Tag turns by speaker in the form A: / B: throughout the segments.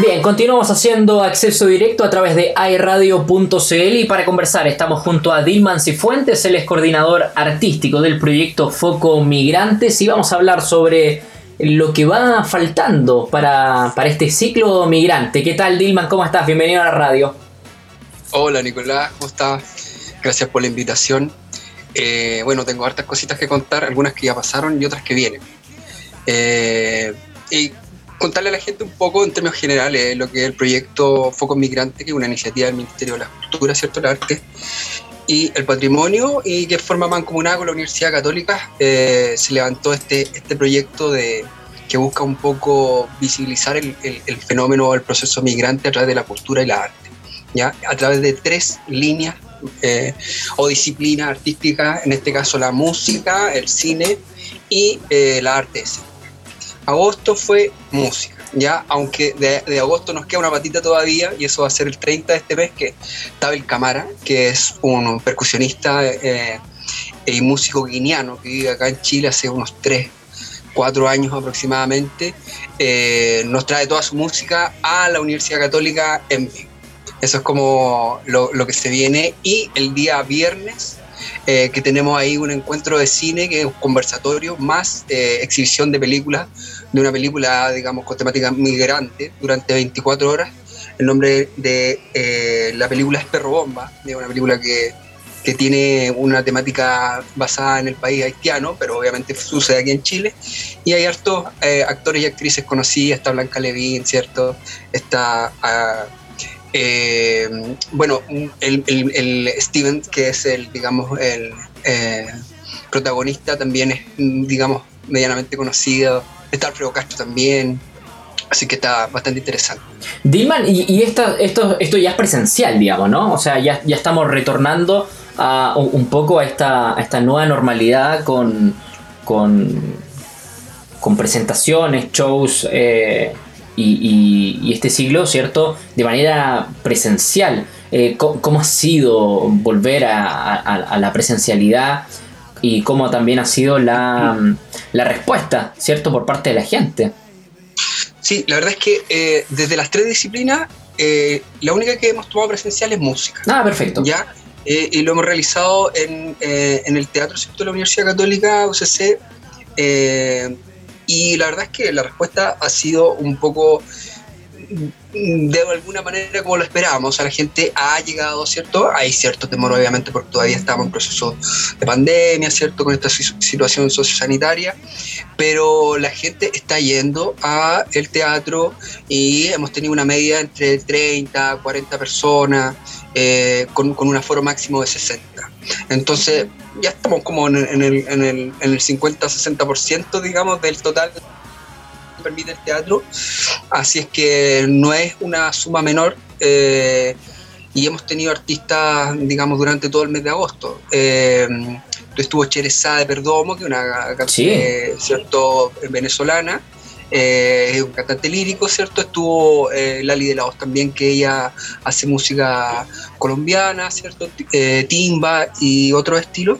A: Bien, continuamos haciendo acceso directo a través de iRadio.cl y para conversar estamos junto a Dilman Cifuentes, él es coordinador artístico del proyecto Foco Migrantes y vamos a hablar sobre lo que va faltando para, este ciclo migrante. ¿Qué tal Dilman? ¿Cómo estás? Bienvenido a la radio.
B: Hola Nicolás, ¿cómo estás? Gracias por la invitación. Eh, bueno, tengo hartas cositas que contar, algunas que ya pasaron y otras que vienen. Eh, y contarle a la gente un poco en términos generales lo que es el proyecto Foco Migrante, que es una iniciativa del Ministerio de la Cultura, ¿cierto? El arte y el patrimonio y que forma mancomunada con la Universidad Católica eh, se levantó este, este proyecto de, que busca un poco visibilizar el, el, fenómeno el proceso migrante a través de la cultura y la arte, ¿ya? a través de tres líneas eh, o disciplinas artísticas, en este caso la música, el cine y eh, la arte Agosto fue música, ya, aunque de, agosto nos queda una patita todavía, y eso va a ser el 30 de este mes, que Tabel Camara, que es un percusionista eh, y músico guineano que vive acá en Chile hace unos 3, 4 años aproximadamente, eh, nos trae toda su música a la Universidad Católica en vivo. Eso es como lo, lo que se viene. Y el día viernes eh, que tenemos ahí un encuentro de cine, que es un conversatorio, más eh, exhibición de películas, de una película, digamos, con temática migrante, durante 24 horas. El nombre de eh, la película es Perro Bomba, de una película que, que tiene una temática basada en el país haitiano, pero obviamente sucede aquí en Chile. Y hay hartos actores y actrices conocidas, está Blanca Levin, ¿cierto? Está... Ah, eh, bueno, el, Steven, que es el, digamos, el eh, protagonista, también es, digamos, medianamente conocido. Está Alfredo Castro también. Así que está bastante interesante.
A: Dilman, y, esto, ya es presencial, digamos, ¿no? O sea, ya, estamos retornando a, un poco a esta, nueva normalidad con presentaciones, shows. Eh, y, este siglo, ¿cierto? De manera presencial. Eh, ¿cómo, ha sido volver a, la presencialidad y cómo también ha sido la, respuesta, ¿cierto? Por parte de la gente.
B: Sí, la verdad es que eh, desde las tres disciplinas, eh, la única que hemos tomado presencial es música.
A: Ah, perfecto.
B: ¿Ya? y lo hemos realizado en, en el Teatro ¿cierto? de la Universidad Católica, UCC, y la verdad es que la respuesta ha sido un poco de alguna manera como lo esperábamos. O sea, la gente ha llegado, ¿cierto? Hay cierto temor, obviamente, porque todavía estamos en proceso de pandemia, ¿cierto? Con esta situación sociosanitaria, pero la gente está yendo a el teatro y hemos tenido una media entre 30, 40 personas, eh, con, con un aforo máximo de 60. Entonces, ya estamos como en, el, en el, en el 50-60%, digamos, del total que permite el teatro. Así es que no es una suma menor. Eh, y hemos tenido artistas, digamos, durante todo el mes de agosto. Eh, estuvo Cherezá de Perdomo, que es una ¿cierto? venezolana eh, es un cantante lírico, ¿cierto? Estuvo eh, Lali de la Voz también, que ella hace música colombiana, ¿cierto? Eh, timba y otros estilos.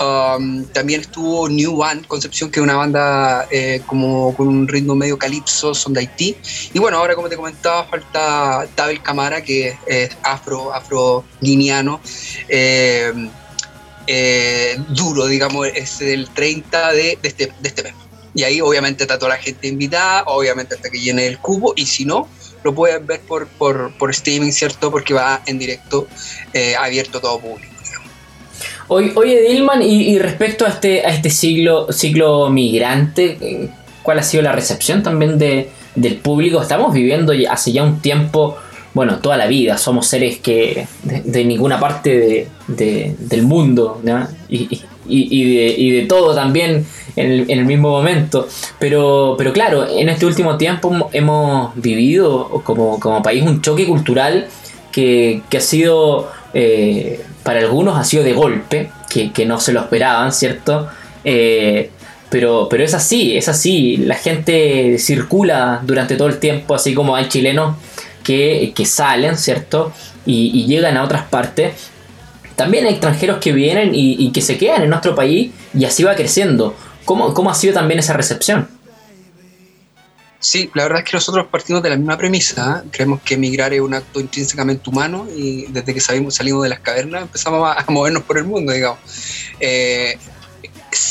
B: Um, también estuvo New One Concepción, que es una banda como con un ritmo medio calipso, son de Haití. Y bueno, ahora como te comentaba, falta Tabel Camara, que es afro, afro guineano. duro, digamos, es el 30 de, de, este, de este mes. Y ahí obviamente está toda la gente invitada, obviamente hasta que llene el cubo, y si no, lo pueden ver por, por, por streaming, ¿cierto? Porque va en directo, eh, abierto a todo público.
A: Oye, Dilman, y, respecto a este, a este siglo, ciclo migrante, ¿cuál ha sido la recepción también de, del público? Estamos viviendo hace ya un tiempo, bueno, toda la vida, somos seres que de, ninguna parte de, del mundo, ¿no? y, y, de, y, de, todo también en el, en el, mismo momento. Pero, pero claro, en este último tiempo hemos vivido como, como país un choque cultural que, que ha sido, eh, para algunos ha sido de golpe, que, que no se lo esperaban, ¿cierto? Eh, pero, pero es así, es así. La gente circula durante todo el tiempo, así como hay chilenos que, que salen, ¿cierto? Y, y llegan a otras partes también hay extranjeros que vienen y, que se quedan en nuestro país y así va creciendo. ¿Cómo, ¿Cómo, ha sido también esa recepción?
B: Sí, la verdad es que nosotros partimos de la misma premisa. ¿eh? Creemos que emigrar es un acto intrínsecamente humano y desde que salimos, salimos de las cavernas empezamos a, movernos por el mundo, digamos. Eh,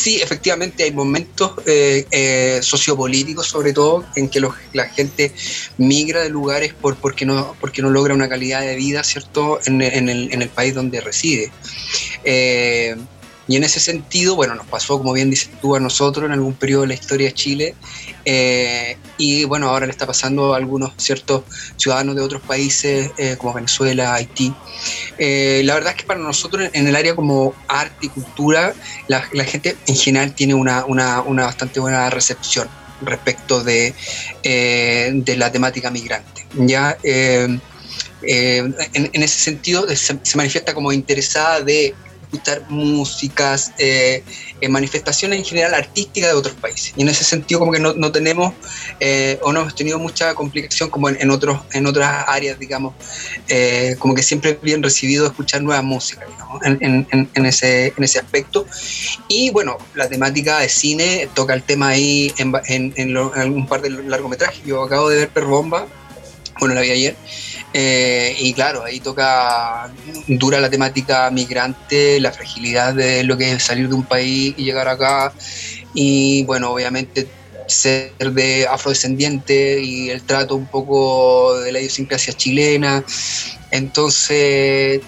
B: sí, efectivamente hay momentos eh, eh, sociopolíticos, sobre todo, en que la gente migra de lugares por, porque, no, porque no logra una calidad de vida, ¿cierto?, en, el, país donde reside. Eh, y en ese sentido, bueno, nos pasó, como bien dices tú, a nosotros en algún periodo de la historia de Chile. Eh, y bueno, ahora le está pasando a algunos ciertos ciudadanos de otros países eh, como Venezuela, Haití. Eh, la verdad es que para nosotros en el área como arte y cultura, la, gente en general tiene una, una, bastante buena recepción respecto de, de la temática migrante. Ya. En, en, ese sentido se, se, manifiesta como interesada de escuchar músicas, eh, manifestaciones en general artísticas de otros países. Y en ese sentido como que no, no tenemos eh, o no hemos tenido mucha complicación como en, otros, en otras áreas, digamos, eh, como que siempre bien recibido escuchar nueva música, digamos, en, en, en, ese, en ese aspecto. Y bueno, la temática de cine toca el tema ahí en, en, un par de largometrajes. Yo acabo de ver Per Bomba, bueno, la vi ayer. Eh, y claro, ahí toca dura la temática migrante, la fragilidad de lo que es salir de un país y llegar acá. Y bueno, obviamente ser de afrodescendiente y el trato un poco de la idiosincrasia chilena. Entonces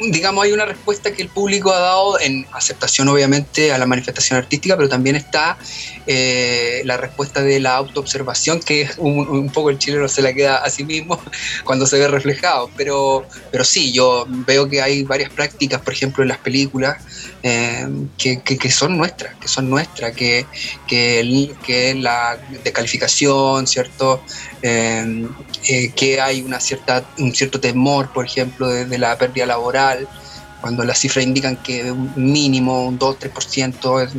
B: digamos, hay una respuesta que el público ha dado en aceptación, obviamente, a la manifestación artística, pero también está eh, la respuesta de la autoobservación, que es un, poco el chileno se la queda a sí mismo cuando se ve reflejado. Pero, pero sí, yo veo que hay varias prácticas, por ejemplo, en las películas, eh, que, que, son nuestras, que son nuestras, que, que, que la descalificación, ¿cierto? Eh, que hay una cierta, un cierto temor, por ejemplo, de, la pérdida laboral, cuando las cifras indican que un mínimo, un 2-3%,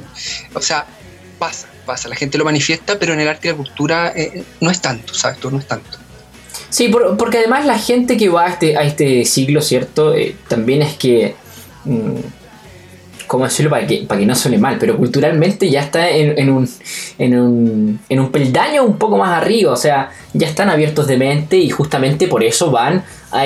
B: o sea, pasa, pasa, la gente lo manifiesta, pero en el arte y la cultura eh, no es tanto, ¿sabes? no es tanto.
A: Sí, porque además la gente que va a este, a este siglo, ¿cierto? también es que... Mm, ¿cómo decirlo? Para que, para que no suene mal, pero culturalmente ya está en, un, en, un, en un peldaño un poco más arriba, o sea, ya están abiertos de mente y justamente por eso van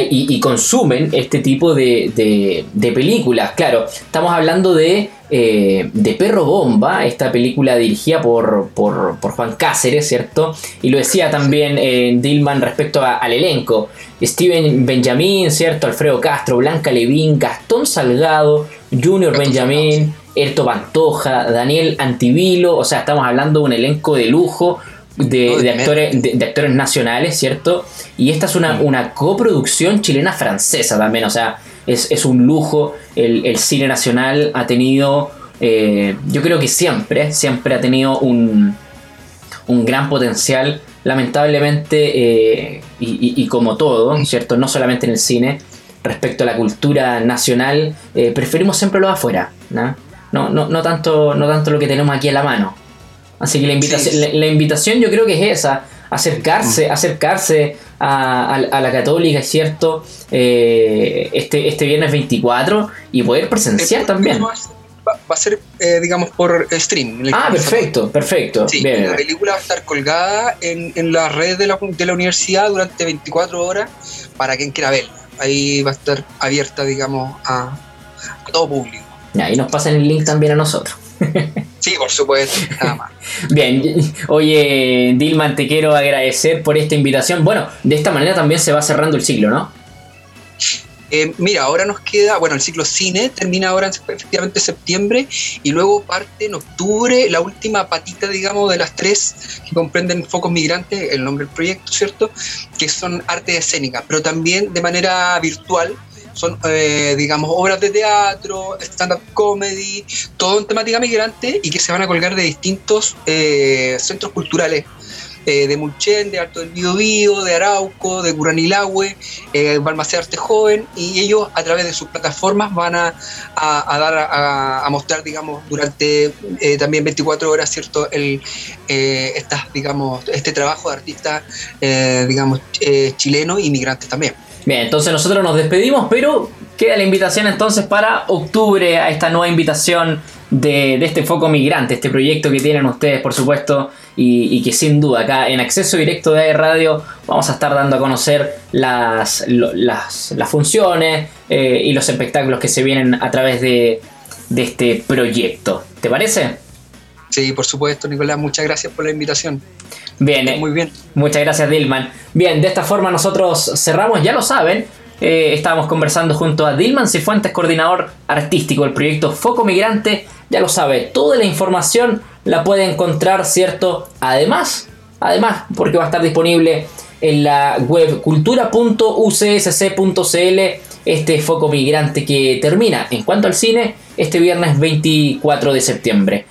A: y, consumen este tipo de, de, películas. Claro, estamos hablando de, eh, de Perro Bomba, esta película dirigida por, por, por Juan Cáceres, ¿cierto? Y lo decía también eh, Dillman respecto al elenco. Steven Benjamin, ¿cierto? Alfredo Castro, Blanca Levín, Gastón Salgado, Junior Benjamin, Erto Pantoja, Daniel Antivilo, o sea, estamos hablando de un elenco de lujo de, actores, de, actores nacionales, ¿cierto? Y esta es una, una coproducción chilena-francesa también, o sea, es, un lujo. El, cine nacional ha tenido, eh, yo creo que siempre, siempre ha tenido un, un gran potencial. Lamentablemente, eh, y, como todo, ¿cierto? No solamente en el cine, respecto a la cultura nacional, eh, preferimos siempre lo de afuera, ¿no? No, no, no, tanto, no tanto lo que tenemos aquí a la mano. Así que la invitación, la, invitación yo creo que es esa, acercarse, mm. acercarse a, la católica, es cierto, eh, este, este viernes 24 y poder presenciar también.
B: Va, a ser, eh, digamos, por stream.
A: Ah, perfecto, perfecto.
B: Sí, la película va a estar colgada en, en la red de la, de la universidad durante 24 horas para quien quiera verla. Ahí va a estar abierta, digamos, a, todo público.
A: Y ahí nos pasan el link también a nosotros.
B: Sí, por supuesto, nada más.
A: Bien, oye, Dilman, te quiero agradecer por esta invitación. Bueno, de esta manera también se va cerrando el ciclo, ¿no?
B: Eh, mira, ahora nos queda, bueno, el ciclo cine termina ahora efectivamente en septiembre y luego parte en octubre la última patita, digamos, de las tres que comprenden focos migrantes, el nombre del proyecto, ¿cierto? Que son arte escénica, pero también de manera virtual son, eh, digamos, obras de teatro, stand-up comedy, todo en temática migrante y que se van a colgar de distintos eh, centros culturales. Eh, de Mulchen, de Alto del Biobío, de Arauco, de Curanilahue, eh, Balmacé Arte Joven, y ellos a través de sus plataformas van a, dar a, mostrar, digamos, durante también 24 horas, ¿cierto? El, estas, digamos, este trabajo de artistas, digamos, chilenos y migrantes también.
A: Bien, entonces nosotros nos despedimos, pero queda la invitación entonces para octubre a esta nueva invitación de, este foco migrante, este proyecto que tienen ustedes, por supuesto, y, que sin duda acá en acceso directo de Radio vamos a estar dando a conocer las, las, funciones eh, y los espectáculos que se vienen a través de, de este proyecto. ¿Te parece?
B: Sí, por supuesto, Nicolás, muchas gracias por la invitación.
A: Bien, eh, muy bien. Muchas gracias, Dilman. Bien, de esta forma nosotros cerramos, ya lo saben. Eh, estábamos conversando junto a Dilman Cifuentes, coordinador artístico del proyecto Foco Migrante. Ya lo sabe, toda la información la puede encontrar, ¿cierto? Además, además, porque va a estar disponible en la web cultura.ucsc.cl este foco migrante que termina en cuanto al cine este viernes 24 de septiembre.